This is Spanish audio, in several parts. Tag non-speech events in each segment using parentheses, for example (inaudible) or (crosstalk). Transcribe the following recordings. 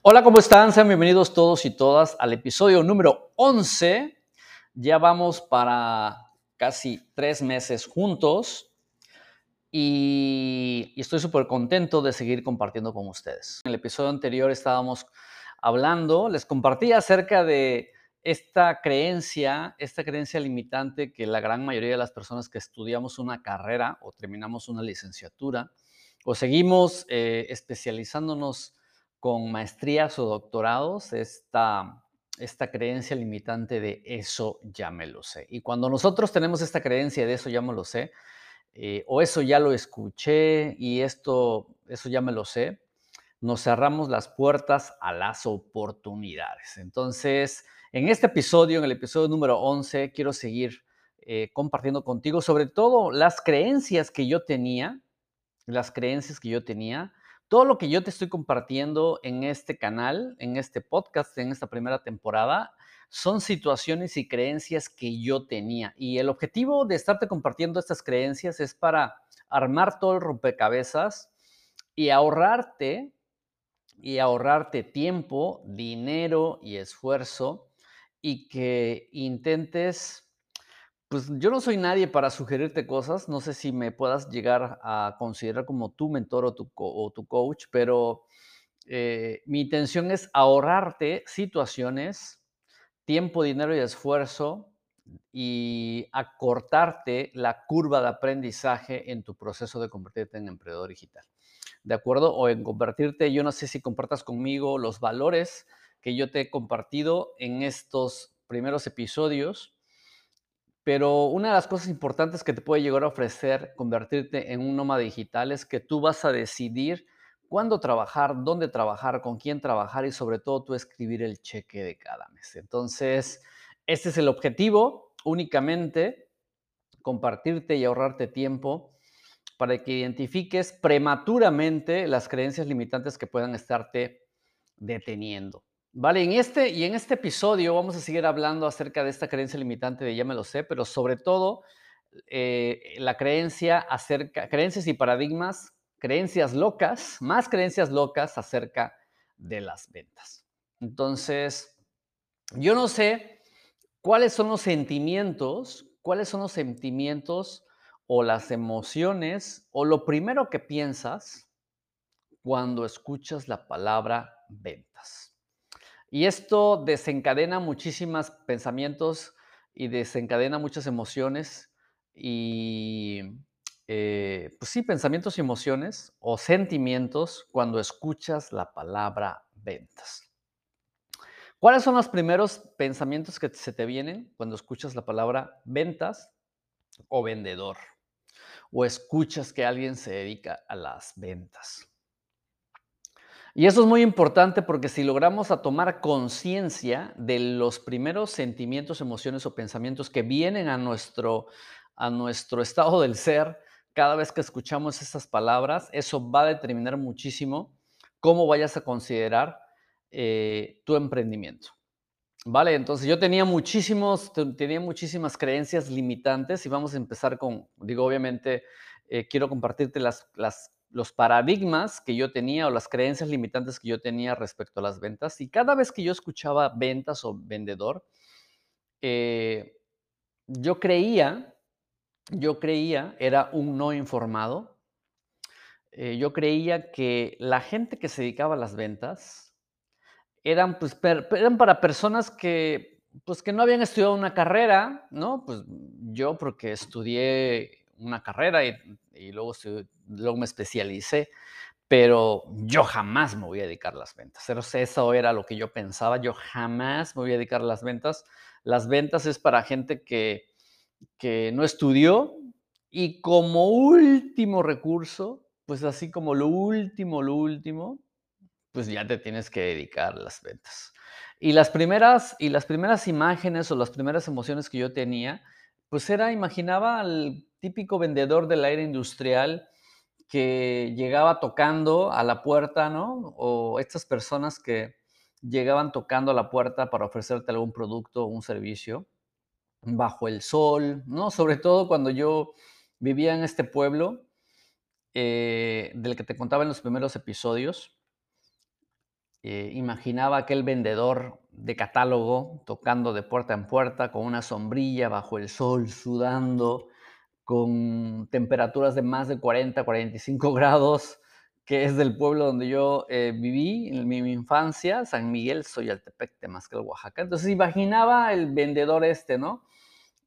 Hola, ¿cómo están? Sean bienvenidos todos y todas al episodio número 11. Ya vamos para casi tres meses juntos y, estoy súper contento de seguir compartiendo con ustedes. En el episodio anterior estábamos hablando, les compartí acerca de esta creencia, esta creencia limitante que la gran mayoría de las personas que estudiamos una carrera o terminamos una licenciatura o seguimos eh, especializándonos con maestrías o doctorados esta, esta creencia limitante de eso ya me lo sé. Y cuando nosotros tenemos esta creencia de eso ya me lo sé, eh, o eso ya lo escuché y esto, eso ya me lo sé, nos cerramos las puertas a las oportunidades. Entonces, en este episodio, en el episodio número 11, quiero seguir eh, compartiendo contigo sobre todo las creencias que yo tenía, las creencias que yo tenía todo lo que yo te estoy compartiendo en este canal, en este podcast, en esta primera temporada, son situaciones y creencias que yo tenía. Y el objetivo de estarte compartiendo estas creencias es para armar todo el rompecabezas y ahorrarte y ahorrarte tiempo, dinero y esfuerzo y que intentes pues yo no soy nadie para sugerirte cosas, no sé si me puedas llegar a considerar como tu mentor o tu, o tu coach, pero eh, mi intención es ahorrarte situaciones, tiempo, dinero y esfuerzo y acortarte la curva de aprendizaje en tu proceso de convertirte en emprendedor digital. ¿De acuerdo? O en convertirte, yo no sé si compartas conmigo los valores que yo te he compartido en estos primeros episodios pero una de las cosas importantes que te puede llegar a ofrecer convertirte en un nómada digital es que tú vas a decidir cuándo trabajar, dónde trabajar, con quién trabajar y sobre todo tú escribir el cheque de cada mes. Entonces, este es el objetivo, únicamente compartirte y ahorrarte tiempo para que identifiques prematuramente las creencias limitantes que puedan estarte deteniendo. Vale, en este, y en este episodio vamos a seguir hablando acerca de esta creencia limitante de ya me lo sé, pero sobre todo eh, la creencia acerca, creencias y paradigmas, creencias locas, más creencias locas acerca de las ventas. Entonces, yo no sé cuáles son los sentimientos, cuáles son los sentimientos o las emociones o lo primero que piensas cuando escuchas la palabra ventas. Y esto desencadena muchísimos pensamientos y desencadena muchas emociones y, eh, pues sí, pensamientos y emociones o sentimientos cuando escuchas la palabra ventas. ¿Cuáles son los primeros pensamientos que se te vienen cuando escuchas la palabra ventas o vendedor? O escuchas que alguien se dedica a las ventas. Y eso es muy importante porque si logramos a tomar conciencia de los primeros sentimientos, emociones o pensamientos que vienen a nuestro, a nuestro estado del ser, cada vez que escuchamos esas palabras, eso va a determinar muchísimo cómo vayas a considerar eh, tu emprendimiento. Vale, entonces yo tenía muchísimos, tenía muchísimas creencias limitantes y vamos a empezar con, digo, obviamente, eh, quiero compartirte las, las los paradigmas que yo tenía o las creencias limitantes que yo tenía respecto a las ventas. Y cada vez que yo escuchaba ventas o vendedor, eh, yo creía, yo creía, era un no informado, eh, yo creía que la gente que se dedicaba a las ventas eran, pues, eran para personas que, pues, que no habían estudiado una carrera, ¿no? Pues yo porque estudié una carrera y, y luego luego me especialicé, pero yo jamás me voy a dedicar a las ventas. Eso era lo que yo pensaba, yo jamás me voy a dedicar a las ventas. Las ventas es para gente que, que no estudió y como último recurso, pues así como lo último, lo último, pues ya te tienes que dedicar a las ventas. Y las primeras, y las primeras imágenes o las primeras emociones que yo tenía, pues era, imaginaba al típico vendedor del aire industrial que llegaba tocando a la puerta, ¿no? O estas personas que llegaban tocando a la puerta para ofrecerte algún producto o un servicio bajo el sol, ¿no? Sobre todo cuando yo vivía en este pueblo eh, del que te contaba en los primeros episodios. eh, imaginaba aquel vendedor de catálogo tocando de puerta en puerta con una sombrilla bajo el sol, sudando, con temperaturas de más de 40, 45 grados, que es del pueblo donde yo eh, viví en mi, infancia, San Miguel, soy Altepec, Temascal, Oaxaca. Entonces imaginaba el vendedor este, ¿no?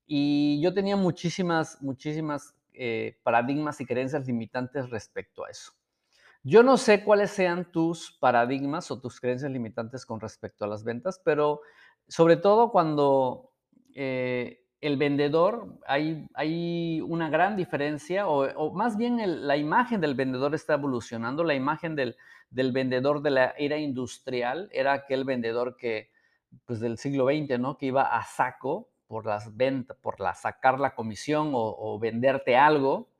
Y yo tenía muchísimas, muchísimas eh, paradigmas y creencias limitantes respecto a eso. Yo no sé cuáles sean tus paradigmas o tus creencias limitantes con respecto a las ventas, pero sobre todo cuando eh, el vendedor, hay, hay, una gran diferencia, o, más bien la imagen del vendedor está evolucionando. La imagen del, del, vendedor de la era industrial era aquel vendedor que, pues del siglo XX, ¿no? Que iba a saco por las ventas, por la, sacar la comisión o, o venderte algo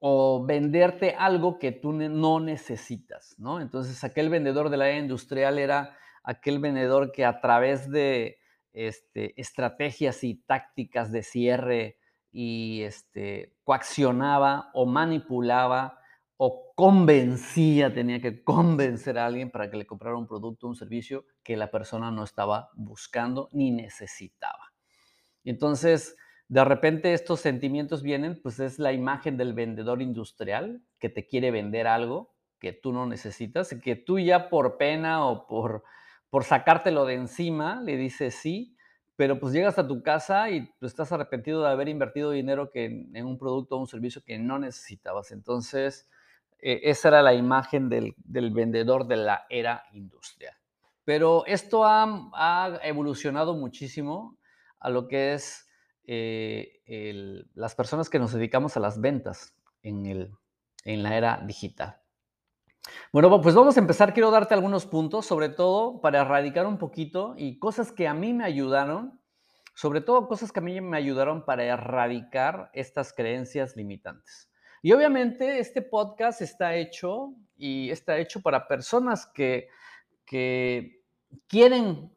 o venderte algo que tú no necesitas, ¿no? Entonces, aquel vendedor de la era industrial era aquel vendedor que a través de este, estrategias y tácticas de cierre y este, coaccionaba o manipulaba o convencía, tenía que convencer a alguien para que le comprara un producto un servicio que la persona no estaba buscando ni necesitaba. Entonces, de repente estos sentimientos vienen, pues es la imagen del vendedor industrial que te quiere vender algo que tú no necesitas, que tú ya por pena o por, por sacártelo de encima le dices sí, pero pues llegas a tu casa y pues, estás arrepentido de haber invertido dinero que en, un producto o un servicio que no necesitabas. Entonces, eh, esa era la imagen del, vendedor de la era industrial. Pero esto ha, evolucionado muchísimo a lo que es eh, las personas que nos dedicamos a las ventas en la era digital. Bueno, pues vamos a empezar. Quiero darte algunos puntos, sobre todo para erradicar un poquito y cosas que a mí me ayudaron, sobre todo cosas que a mí me ayudaron para erradicar estas creencias limitantes. Y obviamente este podcast está hecho y está hecho para personas que, que quieren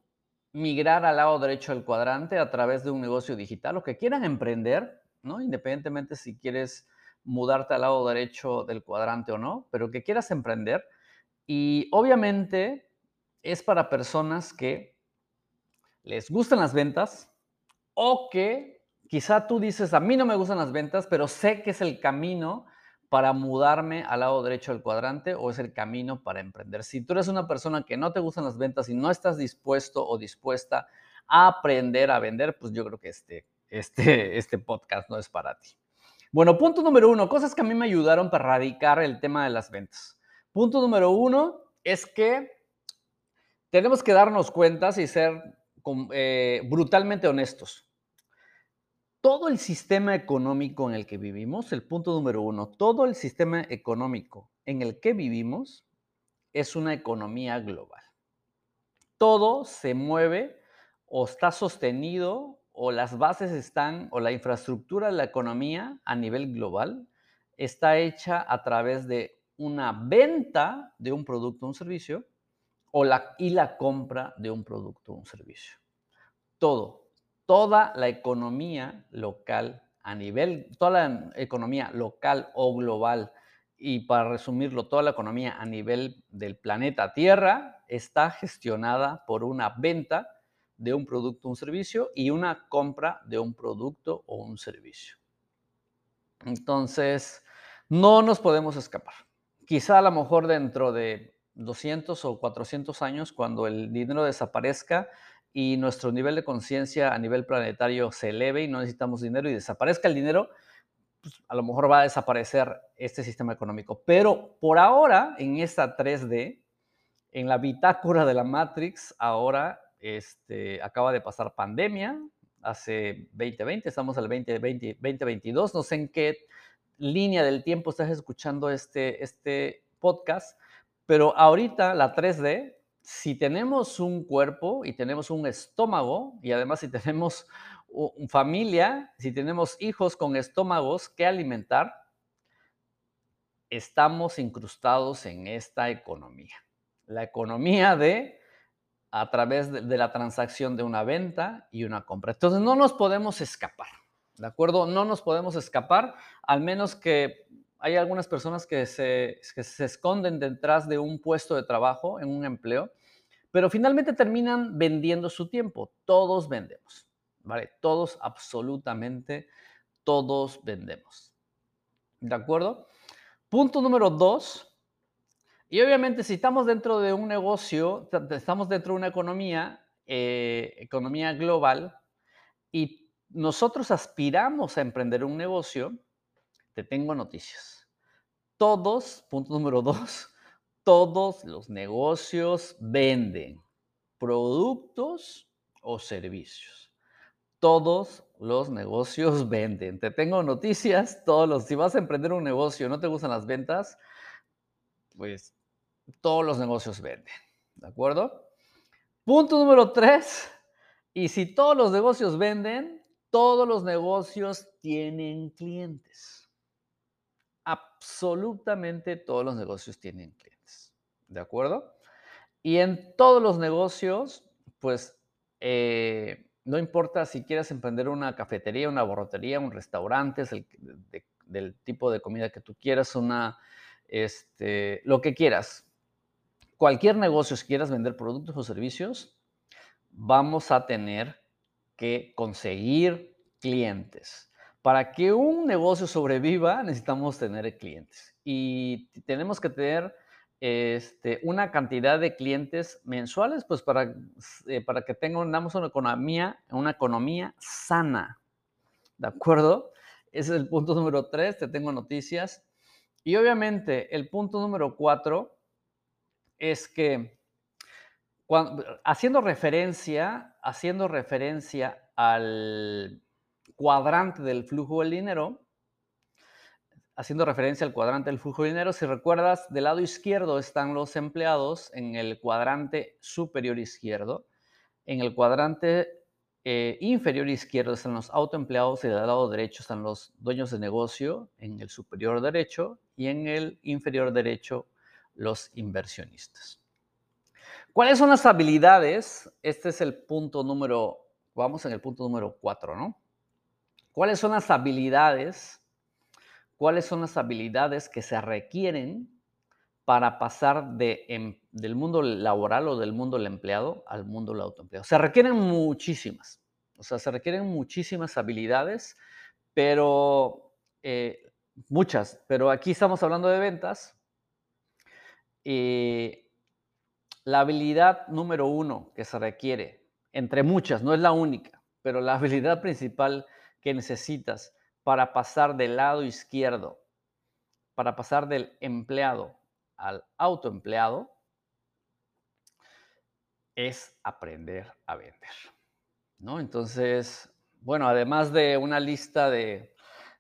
migrar al lado derecho del cuadrante a través de un negocio digital o que quieran emprender, ¿no? Independientemente si quieres mudarte al lado derecho del cuadrante o no, pero que quieras emprender. Y obviamente es para personas que les gustan las ventas o que quizá tú dices, a mí no me gustan las ventas, pero sé que es el camino para mudarme al lado derecho del cuadrante o es el camino para emprender. Si tú eres una persona que no te gustan las ventas y no estás dispuesto o dispuesta a aprender a vender, pues yo creo que este, este, este podcast no es para ti. Bueno, punto número uno, cosas que a mí me ayudaron para erradicar el tema de las ventas. Punto número uno es que tenemos que darnos cuenta y ser eh, brutalmente honestos todo el sistema económico en el que vivimos, el punto número uno, todo el sistema económico en el que vivimos es una economía global. Todo se mueve o está sostenido o las bases están o la infraestructura de la economía a nivel global está hecha a través de una venta de un producto o un servicio o la, y la compra de un producto o un servicio. Todo, toda la economía local a nivel, toda la economía local o global, y para resumirlo, toda la economía a nivel del planeta Tierra está gestionada por una venta de un producto o un servicio y una compra de un producto o un servicio. Entonces, no nos podemos escapar. Quizá a lo mejor dentro de 200 o 400 años, cuando el dinero desaparezca, y nuestro nivel de conciencia a nivel planetario se eleve y no necesitamos dinero y desaparezca el dinero, pues, a lo mejor va a desaparecer este sistema económico. Pero por ahora, en esta 3D, en la bitácora de la Matrix, ahora este, acaba de pasar pandemia, hace 2020, estamos al 2020, 2022, no sé en qué línea del tiempo estás escuchando este, este podcast, pero ahorita la 3D si tenemos un cuerpo y tenemos un estómago, y además si tenemos familia, si tenemos hijos con estómagos que alimentar, estamos incrustados en esta economía. La economía de a través de, la transacción de una venta y una compra. Entonces no nos podemos escapar, ¿de acuerdo? No nos podemos escapar, al menos que hay algunas personas que se, que se esconden detrás de un puesto de trabajo, en un empleo, pero finalmente terminan vendiendo su tiempo. Todos vendemos, ¿vale? Todos, absolutamente todos vendemos. ¿De acuerdo? Punto número dos. Y obviamente si estamos dentro de un negocio, estamos dentro de una economía, eh, economía global, y nosotros aspiramos a emprender un negocio, te tengo noticias. Todos, punto número dos, (laughs) todos los negocios venden productos o servicios. Todos los negocios (laughs) venden. Te tengo noticias, todos los, si vas a emprender un negocio, no te gustan las ventas, pues todos los negocios venden. ¿De acuerdo? Punto número tres. Y si todos los negocios venden, todos los negocios tienen clientes. Absolutamente todos los negocios tienen clientes. ¿De acuerdo? Y en todos los negocios, pues eh, no importa si quieres emprender una cafetería, una borrotería, un restaurante, el, del tipo de comida que tú quieras, una, este, lo que quieras. Cualquier negocio, si quieras vender productos o servicios, vamos a tener que conseguir clientes. Para que un negocio sobreviva, necesitamos tener clientes. Y tenemos que tener este, una cantidad de clientes mensuales, pues para, eh, para que tengamos una economía, una economía sana. ¿De acuerdo? Ese es el punto número tres, te tengo noticias. Y obviamente el punto número cuatro es que haciendo referencia, haciendo referencia al cuadrante del flujo del dinero, haciendo referencia al cuadrante del flujo de dinero, si recuerdas, del lado izquierdo están los empleados en el cuadrante superior izquierdo, en el cuadrante eh, inferior izquierdo están los autoempleados y del lado derecho están los dueños de negocio, en el superior derecho y en el inferior derecho los inversionistas. ¿Cuáles son las habilidades? Este es el punto número, vamos en el punto número 4, ¿no? ¿Cuáles son las habilidades? ¿Cuáles son las habilidades que se requieren para pasar de, em, del mundo laboral o del mundo del empleado al mundo del autoempleado? Se requieren muchísimas, o sea, se requieren muchísimas habilidades, pero eh, muchas, pero aquí estamos hablando de ventas. Y la habilidad número uno que se requiere, entre muchas, no es la única, pero la (laughs) habilidad principal que necesitas para pasar del lado izquierdo, para pasar del empleado al autoempleado, es aprender a vender. ¿no? Entonces, bueno, además de una lista de,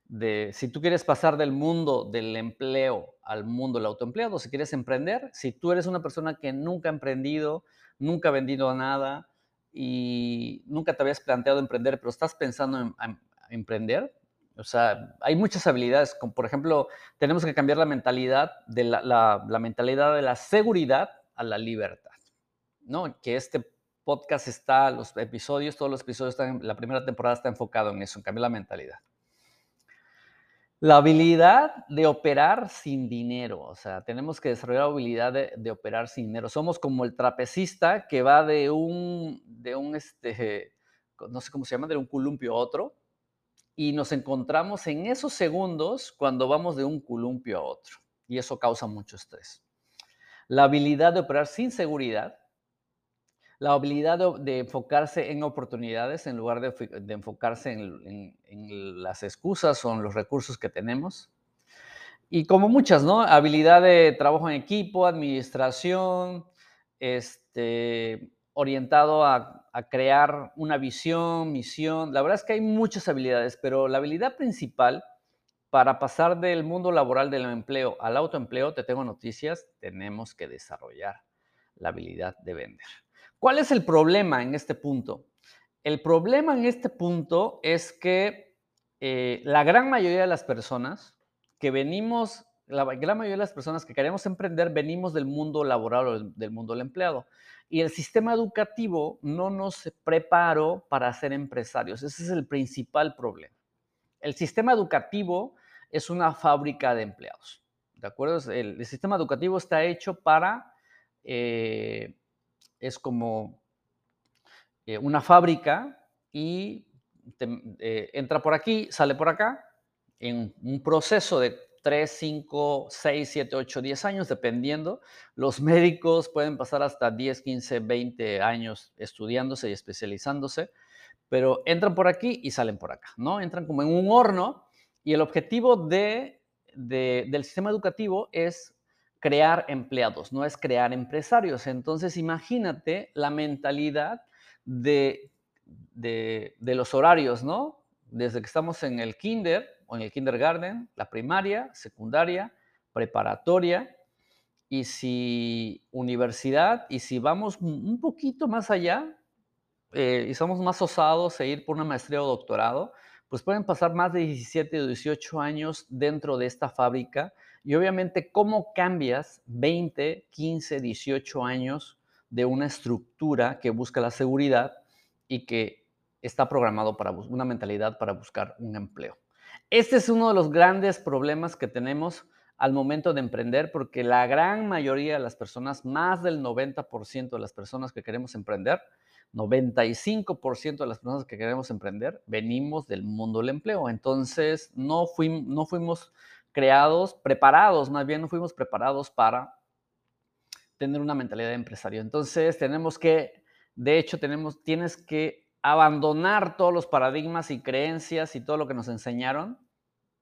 de, si tú quieres pasar del mundo del empleo al mundo del autoempleado, si quieres emprender, si tú eres una persona que nunca ha emprendido, nunca ha vendido nada y nunca te habías planteado emprender, pero estás pensando en, emprender, o sea, hay muchas habilidades, como por ejemplo, tenemos que cambiar la mentalidad de la, la mentalidad de la seguridad a la libertad, ¿no? Que este podcast está, los episodios, todos los episodios, están, la primera temporada está enfocado en eso, en cambiar la mentalidad. La habilidad de operar sin dinero, o sea, tenemos que desarrollar la habilidad de, operar sin dinero. Somos como el trapecista que va de un, de un, este, no sé cómo se llama, de un columpio a otro, y nos encontramos en esos segundos cuando vamos de un columpio a otro, y eso causa mucho estrés. La habilidad de operar sin seguridad la habilidad de, enfocarse en oportunidades en lugar de, enfocarse en, las excusas o en los recursos que tenemos. Y como muchas, ¿no? Habilidad de trabajo en equipo, administración, este, orientado a, a crear una visión, misión. La verdad es que hay muchas habilidades, pero la habilidad principal para pasar del mundo laboral del empleo al autoempleo, te tengo noticias, tenemos que desarrollar la habilidad de vender. ¿Cuál es el problema en este punto? El problema en este punto es que eh, la gran mayoría de las personas que venimos, la gran mayoría de las personas que queremos emprender, venimos del mundo laboral o del mundo del empleado. Y el sistema educativo no nos preparó para ser empresarios. Ese es el principal problema. El sistema educativo es una fábrica de empleados. ¿De acuerdo? El, sistema educativo está hecho para, eh, es como eh, una fábrica y eh, entra por aquí, sale por acá, en un proceso de 3, 5, 6, 7, 8, 10 años, dependiendo. Los médicos pueden pasar hasta 10, 15, 20 años estudiándose y especializándose, pero entran por aquí y salen por acá, ¿no? Entran como en un horno y el objetivo de, del sistema educativo es crear empleados, no es crear empresarios. Entonces, imagínate la mentalidad de, de, de los horarios, ¿no? Desde que estamos en el kinder, o en el kindergarten, la primaria, secundaria, preparatoria, y si universidad, y si vamos un poquito más allá, eh, y somos más osados e ir por una maestría o doctorado, pues pueden pasar más de 17 o 18 años dentro de esta fábrica. Y obviamente, ¿cómo cambias 20, 15, 18 años de una estructura que busca la seguridad y que está programado para una mentalidad para buscar un empleo? Este es uno de los grandes problemas que tenemos al momento de emprender, porque la gran mayoría de las personas, más del 90% de las personas que queremos emprender, 95% de las personas que queremos emprender, venimos del mundo del empleo. Entonces, no, fuimos, no fuimos creados, preparados, más bien no fuimos preparados para tener una mentalidad de empresario. Entonces, tenemos que, de hecho, tenemos, tienes que abandonar todos los paradigmas y creencias y todo lo que nos enseñaron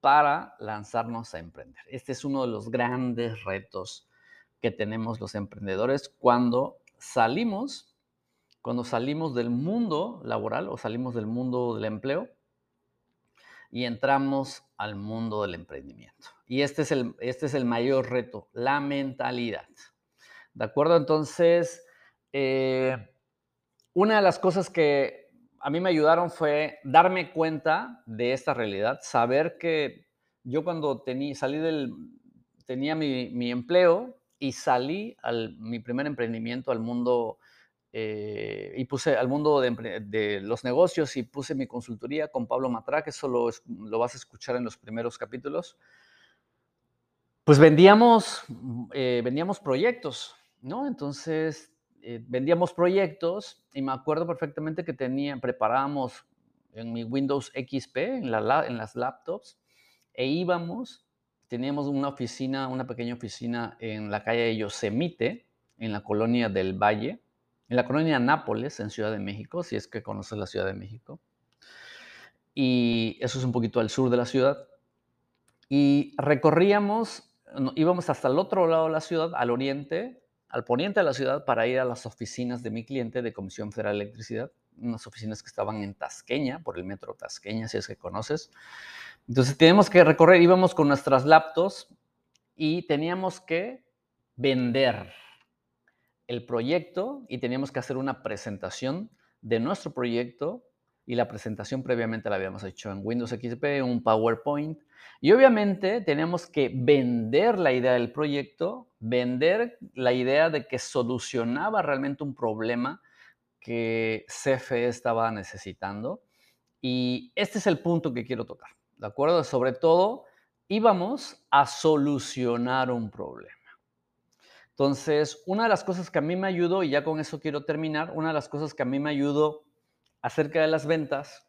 para lanzarnos a emprender. Este es uno de los grandes retos que tenemos los emprendedores cuando salimos, cuando salimos del mundo laboral o salimos del mundo del empleo y entramos al mundo del emprendimiento. Y este es el, este es el mayor reto, la mentalidad. ¿De acuerdo? Entonces, eh, una de las cosas que a mí me ayudaron fue darme cuenta de esta realidad, saber que yo cuando tení, salí del, tenía mi, empleo y salí al mi primer emprendimiento al mundo eh, y puse al mundo de, los negocios y puse mi consultoría con Pablo Matra, que eso lo, lo vas a escuchar en los primeros capítulos. Pues vendíamos, eh, vendíamos proyectos, ¿no? Entonces eh, vendíamos proyectos y me acuerdo perfectamente que tenía, preparábamos en mi Windows XP, en, la, en las laptops, e íbamos, teníamos una oficina, una pequeña oficina en la calle Yosemite, en la colonia del Valle, en la colonia Nápoles, en Ciudad de México, si es que conoces la Ciudad de México. Y eso es un poquito al sur de la ciudad. Y recorríamos, íbamos hasta el otro lado de la ciudad, al oriente, al poniente de la ciudad para ir a las oficinas de mi cliente de Comisión Federal de Electricidad, unas oficinas que estaban en Tasqueña, por el metro Tasqueña, si es que conoces. Entonces teníamos que recorrer, íbamos con nuestras laptops y teníamos que vender el proyecto y teníamos que hacer una presentación de nuestro proyecto y la presentación previamente la habíamos hecho en Windows XP, un PowerPoint. Y obviamente teníamos que vender la idea del proyecto, vender la idea de que solucionaba realmente un problema que CFE estaba necesitando. Y este es el punto que quiero tocar, ¿de acuerdo? Sobre todo, íbamos a solucionar un problema. Entonces, una de las cosas que a mí me ayudó, y ya con eso quiero terminar, una de las cosas que a mí me ayudó acerca de las ventas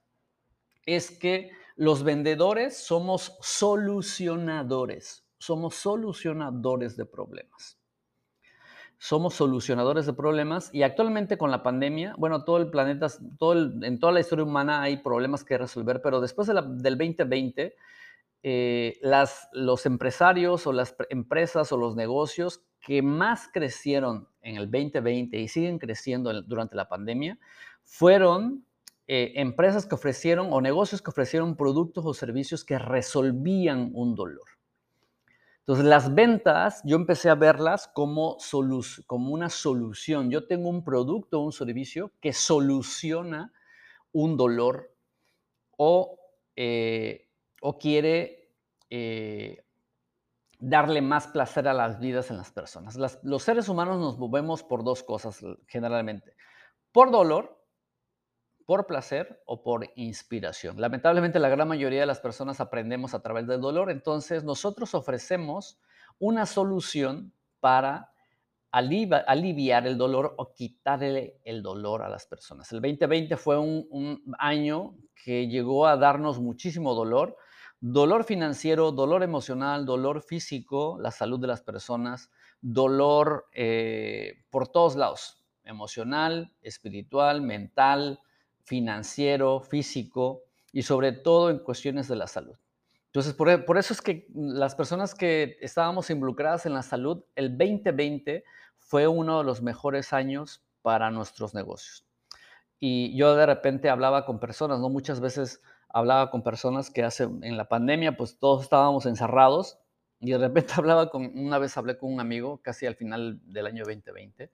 es que los vendedores somos solucionadores, somos solucionadores de problemas. Somos solucionadores de problemas y actualmente con la pandemia, bueno, todo el planeta, todo en toda la historia humana hay problemas que resolver, pero después del 2020, eh, las, los empresarios o las empresas o los negocios que más crecieron en el 2020 y siguen creciendo durante la pandemia fueron eh, empresas que ofrecieron o negocios que ofrecieron productos o servicios que resolvían un dolor. Entonces, las ventas, yo empecé a verlas como, como una solución. Yo tengo un producto o un servicio que soluciona un dolor o, eh, o quiere eh, darle más placer a las vidas en las personas. los seres humanos nos movemos por dos cosas generalmente. Por dolor por placer o por inspiración. Lamentablemente la gran mayoría de las personas aprendemos a través del dolor, entonces nosotros ofrecemos una solución para aliviar el dolor o quitarle el dolor a las personas. El 2020 fue un, un año que llegó a darnos muchísimo dolor, dolor financiero, dolor emocional, dolor físico, la salud de las personas, dolor eh, por todos lados, emocional, espiritual, mental, financiero, físico y sobre todo en cuestiones de la salud. Entonces, por, por, eso es que las personas que estábamos involucradas en la salud, el 2020 fue uno de los mejores años para nuestros negocios. Y yo de repente hablaba con personas, ¿no? Muchas veces hablaba con personas que hace, en la pandemia, pues todos estábamos encerrados y de repente (laughs) hablaba con, una vez hablé con un amigo casi al final del año 2020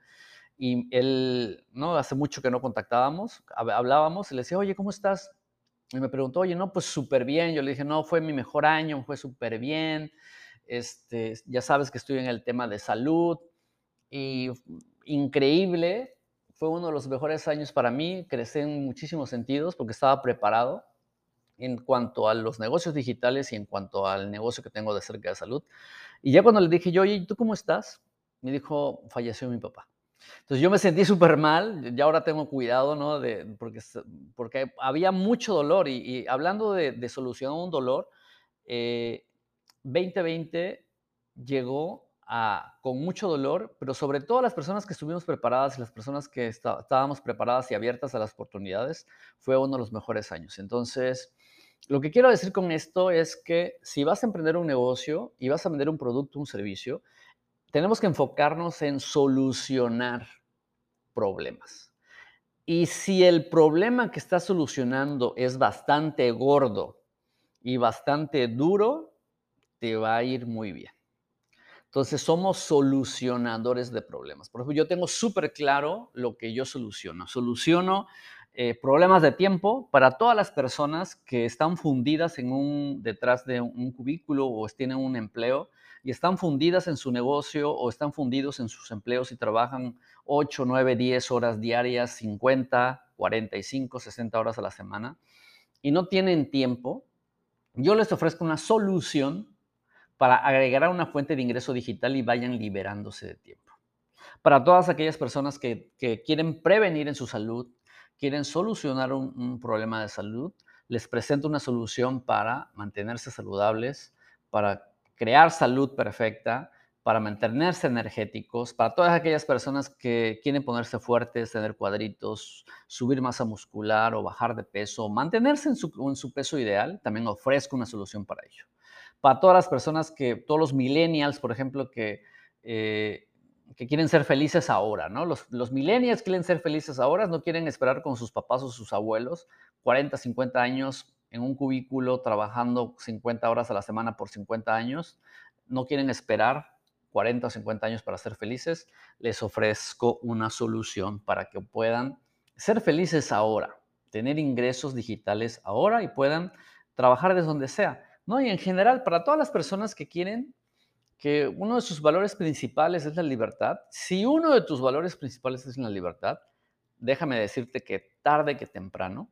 y él, ¿no? Hace mucho que no contactábamos, hablábamos y le decía, oye, ¿cómo estás? Y me preguntó, oye, no, pues súper bien. Yo le dije, no, fue mi mejor año, fue súper bien. Este, ya sabes que estoy en el tema de salud y increíble. Fue uno de los mejores años para mí, crecí en muchísimos sentidos porque estaba preparado en cuanto a los negocios digitales y en cuanto al negocio que tengo de cerca de salud. Y ya cuando le dije yo, oye, ¿tú cómo estás? Me dijo, falleció mi papá. Entonces yo me sentí súper mal, ya ahora tengo cuidado, ¿no? De, porque, porque había mucho dolor y, hablando de, de, solucionar un dolor, 2020 eh, llegó a, con mucho dolor, pero sobre todo las personas que estuvimos preparadas y las personas que estábamos preparadas y abiertas a las oportunidades, fue uno de los mejores años. Entonces, lo que quiero decir con esto es que si vas a emprender un negocio y vas a vender un producto, un servicio, tenemos que enfocarnos en solucionar problemas. Y si el problema que estás solucionando es bastante gordo y bastante duro, te va a ir muy bien. Entonces somos solucionadores de problemas. Por ejemplo, yo tengo súper claro lo que yo soluciono. Soluciono eh, problemas de tiempo para todas las personas que están fundidas en un, detrás de un, cubículo o tienen un empleo y están fundidas en su negocio o están fundidos en sus empleos y trabajan 8, 9, 10 horas diarias, 50, 45, 60 horas a la semana y no tienen tiempo, yo les ofrezco una solución para agregar a una fuente de ingreso digital y vayan liberándose de tiempo. Para todas aquellas personas que, que quieren prevenir en su salud, quieren solucionar un, problema de salud, les presento una solución para mantenerse saludables, para crear salud perfecta, para mantenerse energéticos, para todas aquellas personas que quieren ponerse fuertes, tener cuadritos, subir masa muscular o bajar de peso, mantenerse en su, peso ideal, también ofrezco una solución para ello. Para todas las personas que, todos los millennials, por ejemplo, que eh, que quieren ser felices ahora, ¿no? Los, los millennials quieren ser felices ahora, no quieren esperar con sus papás o sus abuelos 40, 50 años en un cubículo trabajando 50 horas a la semana por 50 años, no quieren esperar 40 o 50 años para ser felices, les ofrezco una solución para que puedan ser felices ahora, tener ingresos digitales ahora y puedan trabajar desde donde sea, ¿no? Y en general, para todas las personas que quieren que uno de sus valores principales es la libertad, si uno de tus valores principales es la libertad, déjame decirte que tarde que temprano,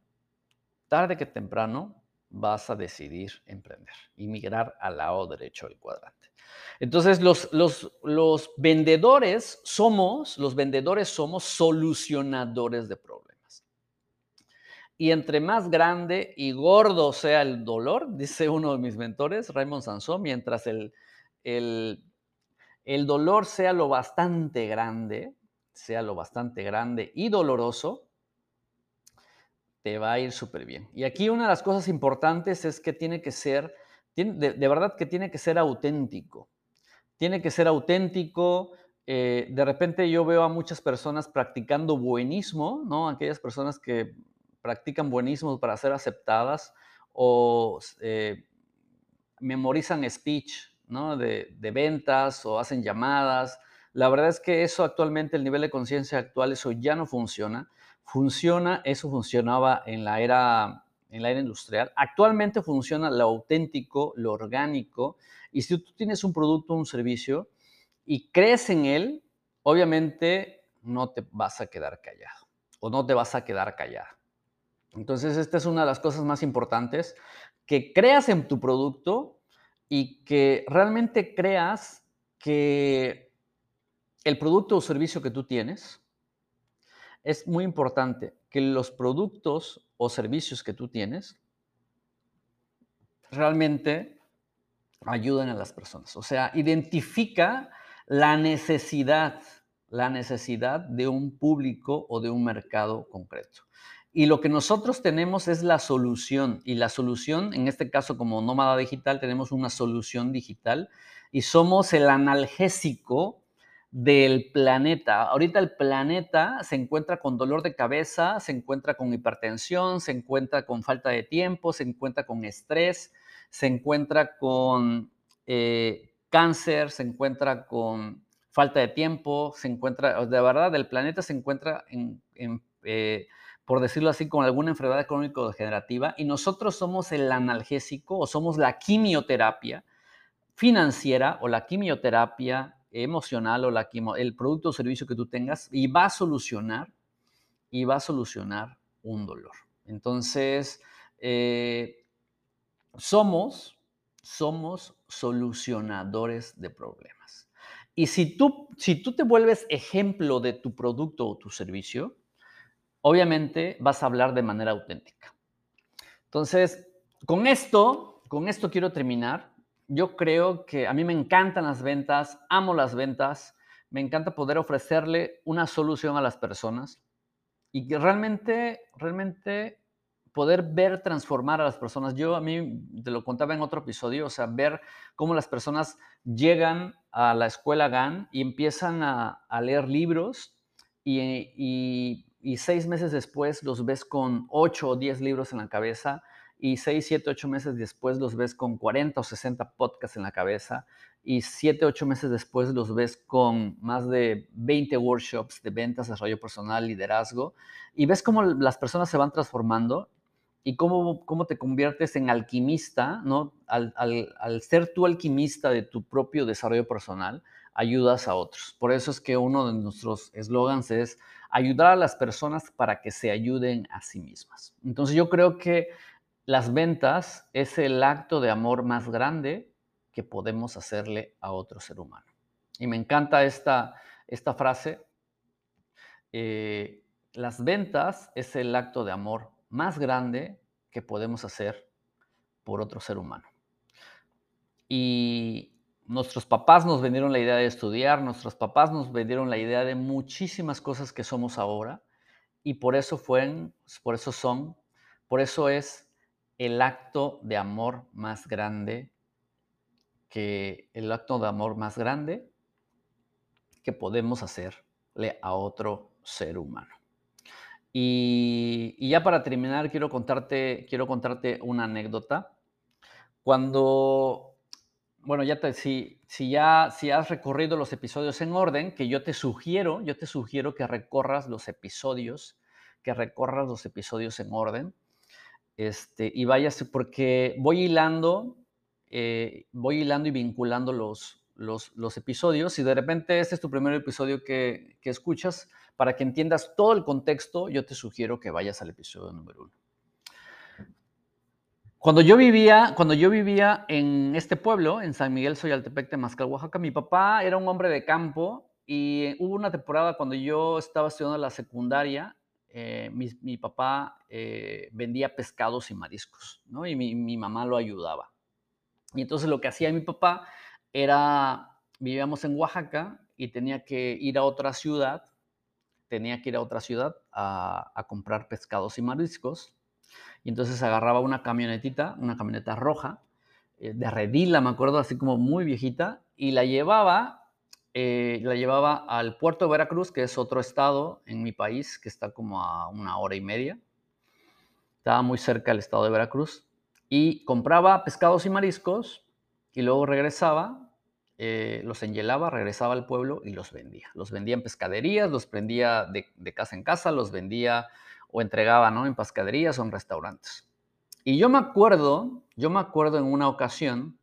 tarde que temprano vas a decidir emprender y migrar al lado derecho del cuadrante. Entonces, los, los, los vendedores somos, los vendedores somos solucionadores de problemas. Y entre más grande y gordo sea el dolor, dice uno de mis mentores, Raymond Sansón, mientras el, el, dolor sea lo bastante grande, sea lo bastante grande y doloroso, te va a ir súper bien. Y aquí una de las cosas importantes es que tiene que ser, de, verdad que tiene que ser auténtico. Tiene que ser auténtico. Eh, de repente yo veo a muchas personas practicando buenismo, ¿no? Aquellas personas que practican buenismo para ser aceptadas o eh, memorizan speech, de, ventas o hacen llamadas. La verdad es que eso actualmente, el nivel de conciencia actual, eso ya no funciona. Funciona, eso funcionaba en la era, en la era industrial. Actualmente funciona lo auténtico, lo orgánico. Y si tú tienes un producto un servicio y crees en él, obviamente no te vas a quedar callado o no te vas a quedar callada. Entonces, esta es una de las cosas más importantes, que creas en tu producto y que realmente creas que el producto o servicio que tú tienes es muy importante que los productos o servicios que tú tienes realmente ayuden a las personas. O sea, identifica la necesidad, la necesidad de un público o de un mercado concreto. Y lo que nosotros tenemos es la solución. Y la solución, en este caso como nómada digital, tenemos una solución digital y somos el analgésico del planeta. Ahorita el planeta se encuentra con dolor de cabeza, se encuentra con hipertensión, se encuentra con falta de tiempo, se encuentra con estrés, se encuentra con eh, cáncer, se encuentra con falta de tiempo, se encuentra, de verdad, el planeta se encuentra en, eh, por decirlo así, con alguna enfermedad crónico-degenerativa y nosotros somos el analgésico o somos la quimioterapia financiera o la quimioterapia emocional o la el producto o servicio que tú tengas y va a solucionar y va a solucionar un dolor. Entonces, eh, somos, somos solucionadores de problemas. Y si tú, si tú te vuelves ejemplo de tu producto o tu servicio, obviamente vas a hablar de manera auténtica. Entonces, con esto, con esto quiero terminar yo creo que a mí me encantan las ventas, amo las ventas, me encanta poder ofrecerle una solución a las personas y que realmente, realmente poder ver transformar a las personas. Yo a mí te lo contaba en otro episodio, o sea, ver cómo las personas llegan a la escuela GAN y empiezan a, leer libros y, seis meses después los ves con ocho o diez libros en la cabeza y 6, 7, 8 meses después los ves con 40 o 60 podcasts en la cabeza y 7, 8 meses después los ves con más de 20 workshops de ventas, desarrollo personal, liderazgo y ves cómo las personas se van transformando y cómo, cómo te conviertes en alquimista, ¿no? Al, al, al ser tú alquimista de tu propio desarrollo personal, ayudas a otros. Por eso es que uno de nuestros eslogans es ayudar a las personas para que se ayuden a sí mismas. Entonces yo creo que las ventas es el acto de amor más grande que podemos hacerle a otro ser humano. Y me encanta esta, esta frase. Eh, las ventas es el acto de amor más grande que podemos hacer por otro ser humano. Y nuestros papás nos vendieron la idea de estudiar, nuestros papás nos vendieron la idea de muchísimas cosas que somos ahora y por eso por eso son, por eso es el acto de amor más grande que el acto de amor más grande que podemos hacerle a otro ser humano. Y, ya para terminar, quiero contarte, quiero contarte una anécdota. Cuando, bueno, ya te, si, si ya si has recorrido los episodios en orden, que yo te sugiero, yo te sugiero que recorras los episodios, que recorras los episodios en orden este, y váyase, porque voy hilando, eh, voy hilando y vinculando los, los, episodios. y de repente este es tu primer episodio que, escuchas, para que entiendas todo el contexto, yo te sugiero que vayas al episodio número uno. Cuando yo vivía, cuando yo vivía en este pueblo, en San Miguel Soyaltepec, Temazcal, Oaxaca, mi papá era un hombre de campo y hubo una temporada cuando yo estaba estudiando la secundaria eh, mi, papá eh, vendía pescados y mariscos, ¿no? Y mi, mamá lo ayudaba. Y entonces lo que hacía mi papá era, vivíamos en Oaxaca y tenía que ir a otra ciudad, tenía que ir a otra ciudad a, comprar pescados y mariscos. Y entonces agarraba una camionetita, una camioneta roja, eh, de redila, me acuerdo, así como muy viejita, y la llevaba eh, la llevaba al puerto de Veracruz, que es otro estado en mi país, que está como a una hora y media. Estaba muy cerca del estado de Veracruz. Y compraba pescados y mariscos y luego regresaba, eh, los enhielaba, regresaba al pueblo y los vendía. Los vendía en pescaderías, los vendía de, casa en casa, los vendía o entregaba ¿no? en pescaderías o en restaurantes. Y yo me acuerdo, yo me acuerdo en una ocasión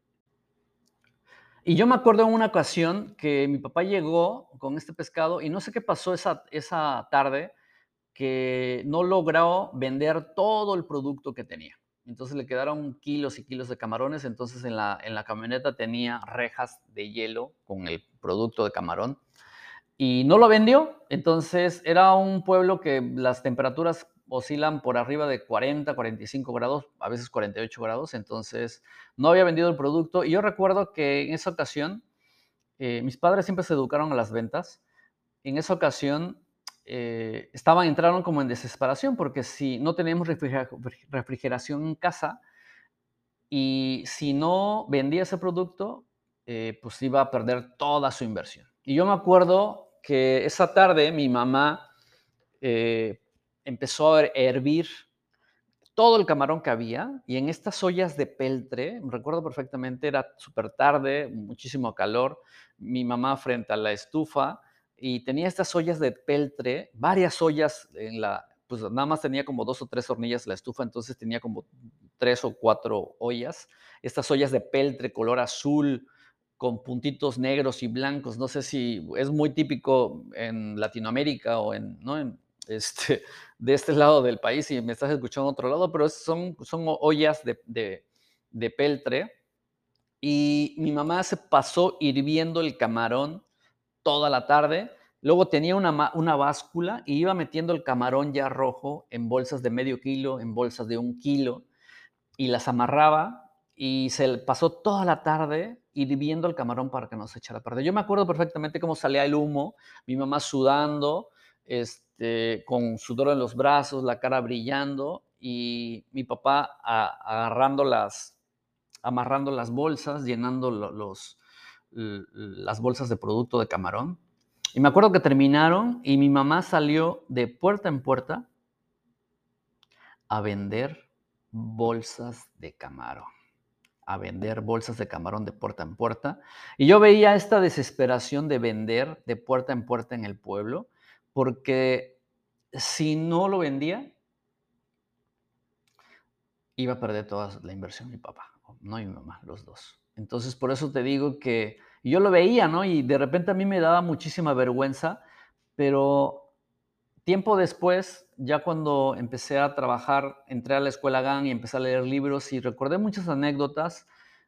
y yo me acuerdo en una ocasión que mi papá llegó con este pescado y no sé qué pasó esa, esa tarde, que no logró vender todo el producto que tenía. Entonces le quedaron kilos y kilos de camarones. Entonces en la, en la camioneta tenía rejas de hielo con el producto de camarón y no lo vendió. Entonces era un pueblo que las temperaturas oscilan por arriba de 40, 45 grados, a veces 48 grados. Entonces no había vendido el producto. Y yo recuerdo que en esa ocasión, eh, mis padres siempre se educaron a las ventas. En esa ocasión eh, estaban, entraron como en desesperación porque si no teníamos refrigeración en casa y si no vendía ese producto, eh, pues iba a perder toda su inversión. Y yo me acuerdo que esa tarde mi mamá eh, empezó a hervir todo el camarón que había y en estas ollas de peltre, recuerdo perfectamente, era súper tarde, muchísimo calor, mi mamá frente a la estufa y tenía estas ollas de peltre, varias ollas en la, pues nada más tenía como dos o tres hornillas la estufa, entonces tenía como tres o cuatro ollas, estas ollas de peltre color azul con puntitos negros y blancos, no sé si es muy típico en Latinoamérica o en, ¿no? en este, (laughs) de este lado del país y me estás escuchando en otro lado, pero son, son ollas de, de, de peltre y mi mamá se pasó hirviendo el camarón toda la tarde. Luego tenía una, una, báscula y iba metiendo el camarón ya rojo en bolsas de medio kilo, en bolsas de un kilo, y las amarraba y se pasó toda la tarde hirviendo el camarón para que no se echara a perder. Yo me acuerdo perfectamente cómo salía el humo, mi mamá sudando, este, con sudor en los brazos, la cara brillando, y mi papá agarrando las, amarrando las bolsas, llenando los, las bolsas de producto de camarón. Y me acuerdo que terminaron y mi mamá salió de puerta en puerta a vender bolsas de camarón, vender bolsas de camarón de puerta en puerta. Y yo veía esta desesperación de vender de puerta en puerta en el pueblo, porque si no lo vendía, iba a perder toda la inversión mi papá, no mi mamá, los dos. Entonces, por eso te digo que yo lo veía, ¿no? Y de repente a mí me daba muchísima vergüenza, pero tiempo después, ya cuando empecé a trabajar, entré a la escuela GAN y empecé a leer libros y recordé muchas anécdotas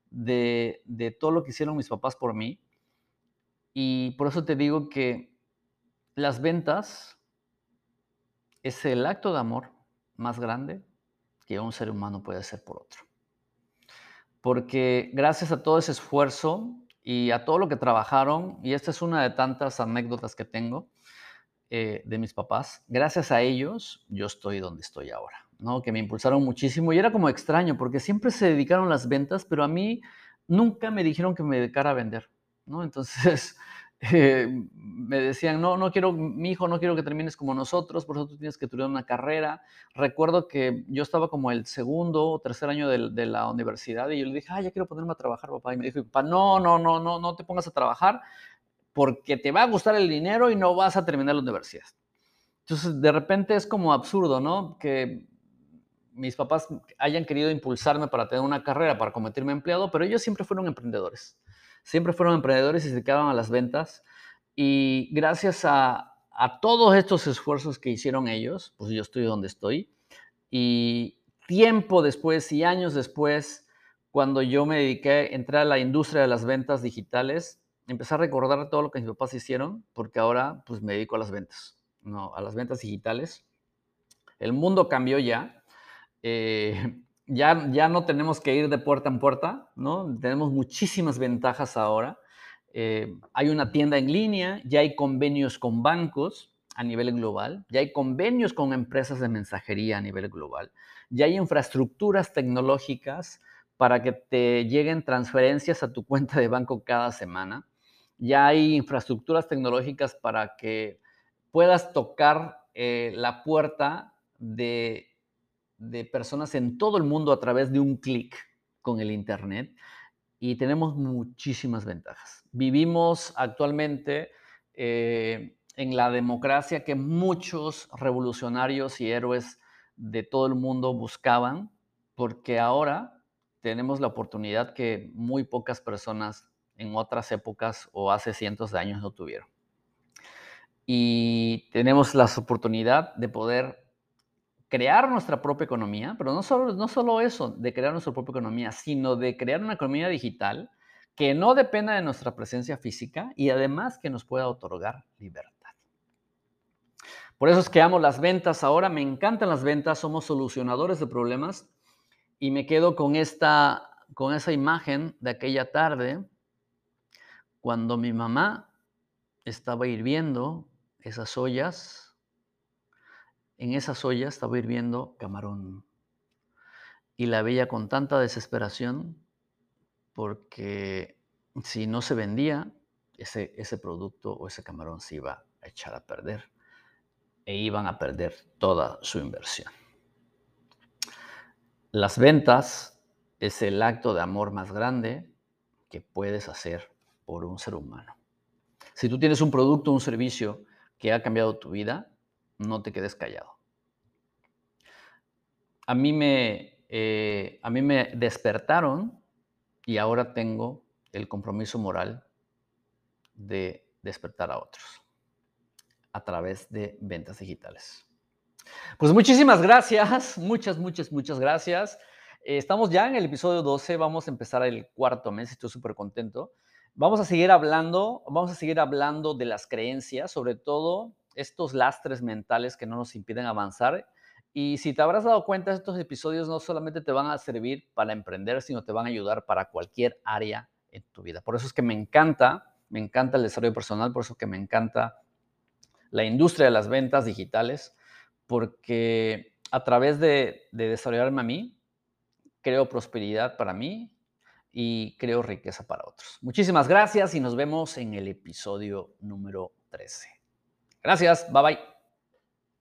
de, de todo lo que hicieron mis papás por mí. Y por eso te digo que las ventas es el acto de amor más grande que un ser humano puede hacer por otro porque gracias a todo ese esfuerzo y a todo lo que trabajaron, y esta es una de tantas anécdotas que tengo eh, de mis papás, gracias a ellos yo estoy donde estoy ahora, ¿no? Que me impulsaron muchísimo y era como extraño porque siempre se dedicaron las ventas, pero a mí nunca me dijeron que me dedicara a vender, ¿no? Entonces, (laughs) eh, me decían, no, no quiero, mi hijo, no quiero que termines como nosotros, por eso tú tienes que estudiar una carrera. Recuerdo que yo estaba como el segundo o tercer año de, la universidad y yo le dije, ah, ya quiero ponerme a trabajar, papá. Y me dijo, papá, no, no, no, no, no te pongas a trabajar porque te va a gustar el dinero y no vas a terminar la universidad. Entonces, de repente es como absurdo, ¿no? Que mis papás hayan querido impulsarme para tener una carrera, para convertirme en empleado, pero ellos siempre fueron emprendedores siempre fueron emprendedores y se dedicaban a las ventas. Y gracias a, todos estos esfuerzos que hicieron ellos, pues yo estoy donde estoy. Y tiempo después y años después, cuando yo me dediqué, entré a la industria de las ventas digitales, empecé a recordar todo lo que mis papás hicieron, porque ahora pues me dedico a las ventas, no, a las ventas digitales. El mundo cambió ya. Eh, (laughs) ya, ya no tenemos que ir de puerta en puerta, ¿no? Tenemos muchísimas ventajas ahora. Eh, hay una tienda en línea, ya hay convenios con bancos a nivel global, ya hay convenios con empresas de mensajería a nivel global, ya hay infraestructuras tecnológicas para que te lleguen transferencias a tu cuenta de banco cada semana, ya hay infraestructuras tecnológicas para que puedas tocar eh, la puerta de de personas en todo el mundo a través de un clic con el Internet y tenemos muchísimas ventajas. Vivimos actualmente eh, en la democracia que muchos revolucionarios y héroes de todo el mundo buscaban, porque ahora tenemos la oportunidad que muy pocas personas en otras épocas o hace cientos de años no tuvieron. y tenemos la oportunidad de poder crear nuestra propia economía, pero no solo, no solo eso, de crear nuestra propia economía, sino de crear una economía digital que no dependa de nuestra presencia física y además que nos pueda otorgar libertad. Por eso es que amo las ventas ahora, me encantan las ventas, somos solucionadores de problemas y me quedo con esta con esa imagen de aquella tarde cuando mi mamá estaba hirviendo esas ollas, en esas ollas estaba hirviendo camarón. Y la veía con tanta desesperación porque si no se vendía, ese, ese producto o ese camarón se iba a echar a perder e iban a perder toda su inversión. Las ventas es el acto de amor más grande que puedes hacer por un ser humano. Si tú tienes un producto o un servicio que ha cambiado tu vida, no te quedes callado. A mí me, eh, a mí me despertaron y ahora tengo el compromiso moral de despertar a otros a través de ventas digitales. Pues muchísimas gracias, (laughs) muchas, muchas, muchas gracias. Eh, estamos ya en el episodio 12, vamos a empezar el cuarto mes, estoy súper contento. Vamos a seguir hablando, vamos a seguir hablando de las creencias, sobre todo estos lastres mentales que no nos impiden avanzar. Y si te habrás dado cuenta, estos episodios no solamente te van a servir para emprender, sino te van a ayudar para cualquier área en tu vida. Por eso es que me encanta, me encanta el desarrollo personal, por eso que me encanta la industria de las ventas digitales, porque a través de, de desarrollarme a mí, creo prosperidad para mí y creo riqueza para otros. Muchísimas gracias y nos vemos en el episodio número 13. Gracias, bye bye.